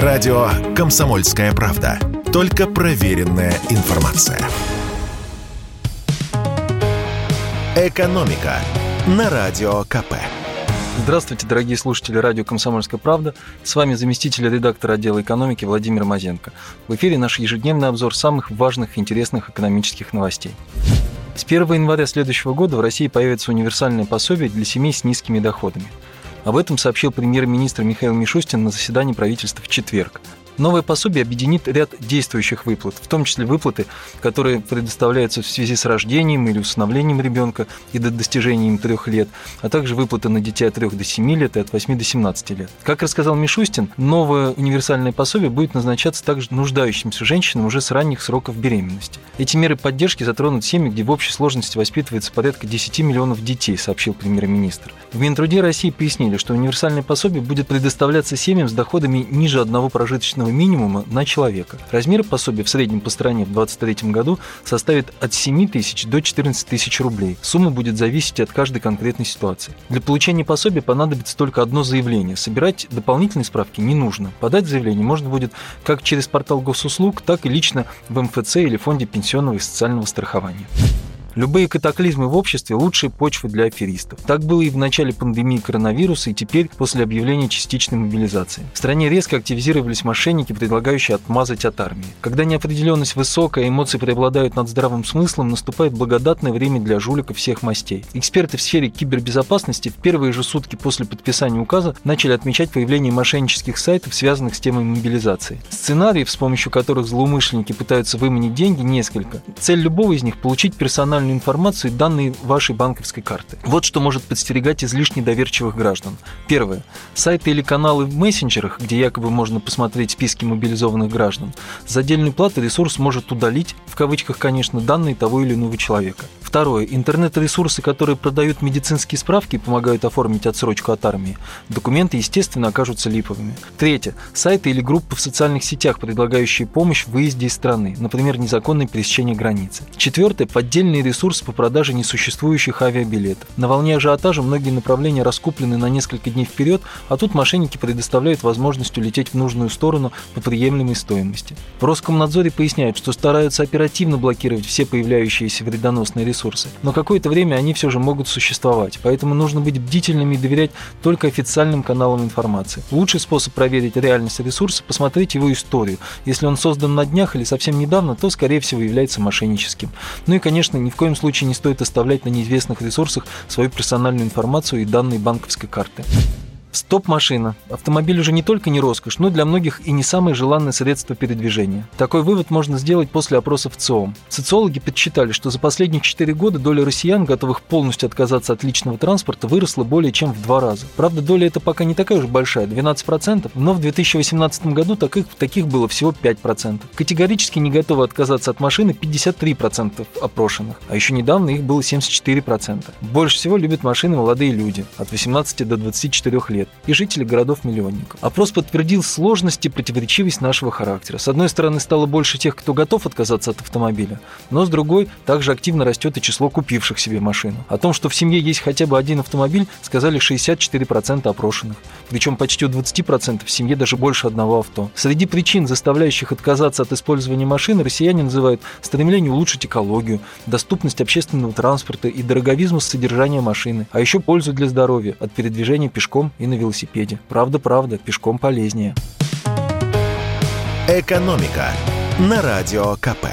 Радио «Комсомольская правда». Только проверенная информация. «Экономика» на Радио КП. Здравствуйте, дорогие слушатели радио «Комсомольская правда». С вами заместитель редактора отдела экономики Владимир Мазенко. В эфире наш ежедневный обзор самых важных и интересных экономических новостей. С 1 января следующего года в России появится универсальное пособие для семей с низкими доходами. Об этом сообщил премьер-министр Михаил Мишустин на заседании правительства в четверг. Новое пособие объединит ряд действующих выплат, в том числе выплаты, которые предоставляются в связи с рождением или усыновлением ребенка и до достижения им трех лет, а также выплаты на детей от 3 до 7 лет и от 8 до 17 лет. Как рассказал Мишустин, новое универсальное пособие будет назначаться также нуждающимся женщинам уже с ранних сроков беременности. Эти меры поддержки затронут семьи, где в общей сложности воспитывается порядка 10 миллионов детей, сообщил премьер-министр. В Минтруде России пояснили, что универсальное пособие будет предоставляться семьям с доходами ниже одного прожиточного месячного минимума на человека. Размер пособия в среднем по стране в 2023 году составит от 7 тысяч до 14 тысяч рублей. Сумма будет зависеть от каждой конкретной ситуации. Для получения пособия понадобится только одно заявление. Собирать дополнительные справки не нужно. Подать заявление можно будет как через портал госуслуг, так и лично в МФЦ или Фонде пенсионного и социального страхования. Любые катаклизмы в обществе – лучшие почвы для аферистов. Так было и в начале пандемии коронавируса, и теперь после объявления частичной мобилизации. В стране резко активизировались мошенники, предлагающие отмазать от армии. Когда неопределенность высокая, эмоции преобладают над здравым смыслом, наступает благодатное время для жуликов всех мастей. Эксперты в сфере кибербезопасности в первые же сутки после подписания указа начали отмечать появление мошеннических сайтов, связанных с темой мобилизации. Сценариев, с помощью которых злоумышленники пытаются выманить деньги, несколько. Цель любого из них – получить персональную информацию и данные вашей банковской карты. Вот что может подстерегать излишне доверчивых граждан. Первое. Сайты или каналы в мессенджерах, где якобы можно посмотреть списки мобилизованных граждан. За отдельную плату ресурс может удалить, в кавычках, конечно, данные того или иного человека. Второе. Интернет-ресурсы, которые продают медицинские справки и помогают оформить отсрочку от армии. Документы, естественно, окажутся липовыми. Третье. Сайты или группы в социальных сетях, предлагающие помощь в выезде из страны, например, незаконное пересечение границы. Четвертое. Поддельные ресурсы по продаже несуществующих авиабилетов. На волне ажиотажа многие направления раскуплены на несколько дней вперед, а тут мошенники предоставляют возможность улететь в нужную сторону по приемлемой стоимости. В Роскомнадзоре поясняют, что стараются оперативно блокировать все появляющиеся вредоносные ресурсы. Но какое-то время они все же могут существовать, поэтому нужно быть бдительными и доверять только официальным каналам информации. Лучший способ проверить реальность ресурса – посмотреть его историю. Если он создан на днях или совсем недавно, то, скорее всего, является мошенническим. Ну и, конечно, ни в коем случае не стоит оставлять на неизвестных ресурсах свою персональную информацию и данные банковской карты. Стоп-машина. Автомобиль уже не только не роскошь, но для многих и не самое желанное средство передвижения. Такой вывод можно сделать после опроса в ЦИОМ. Социологи подсчитали, что за последние 4 года доля россиян, готовых полностью отказаться от личного транспорта, выросла более чем в два раза. Правда, доля эта пока не такая уж большая, 12%, но в 2018 году таких, таких было всего 5%. Категорически не готовы отказаться от машины 53% опрошенных, а еще недавно их было 74%. Больше всего любят машины молодые люди, от 18 до 24 лет лет и жители городов-миллионников. Опрос подтвердил сложность и противоречивость нашего характера. С одной стороны, стало больше тех, кто готов отказаться от автомобиля, но с другой, также активно растет и число купивших себе машину. О том, что в семье есть хотя бы один автомобиль, сказали 64% опрошенных. Причем почти у 20% в семье даже больше одного авто. Среди причин, заставляющих отказаться от использования машины, россияне называют стремление улучшить экологию, доступность общественного транспорта и дороговизмус содержания машины, а еще пользу для здоровья от передвижения пешком и на велосипеде. Правда-правда, пешком полезнее. Экономика на радио КП.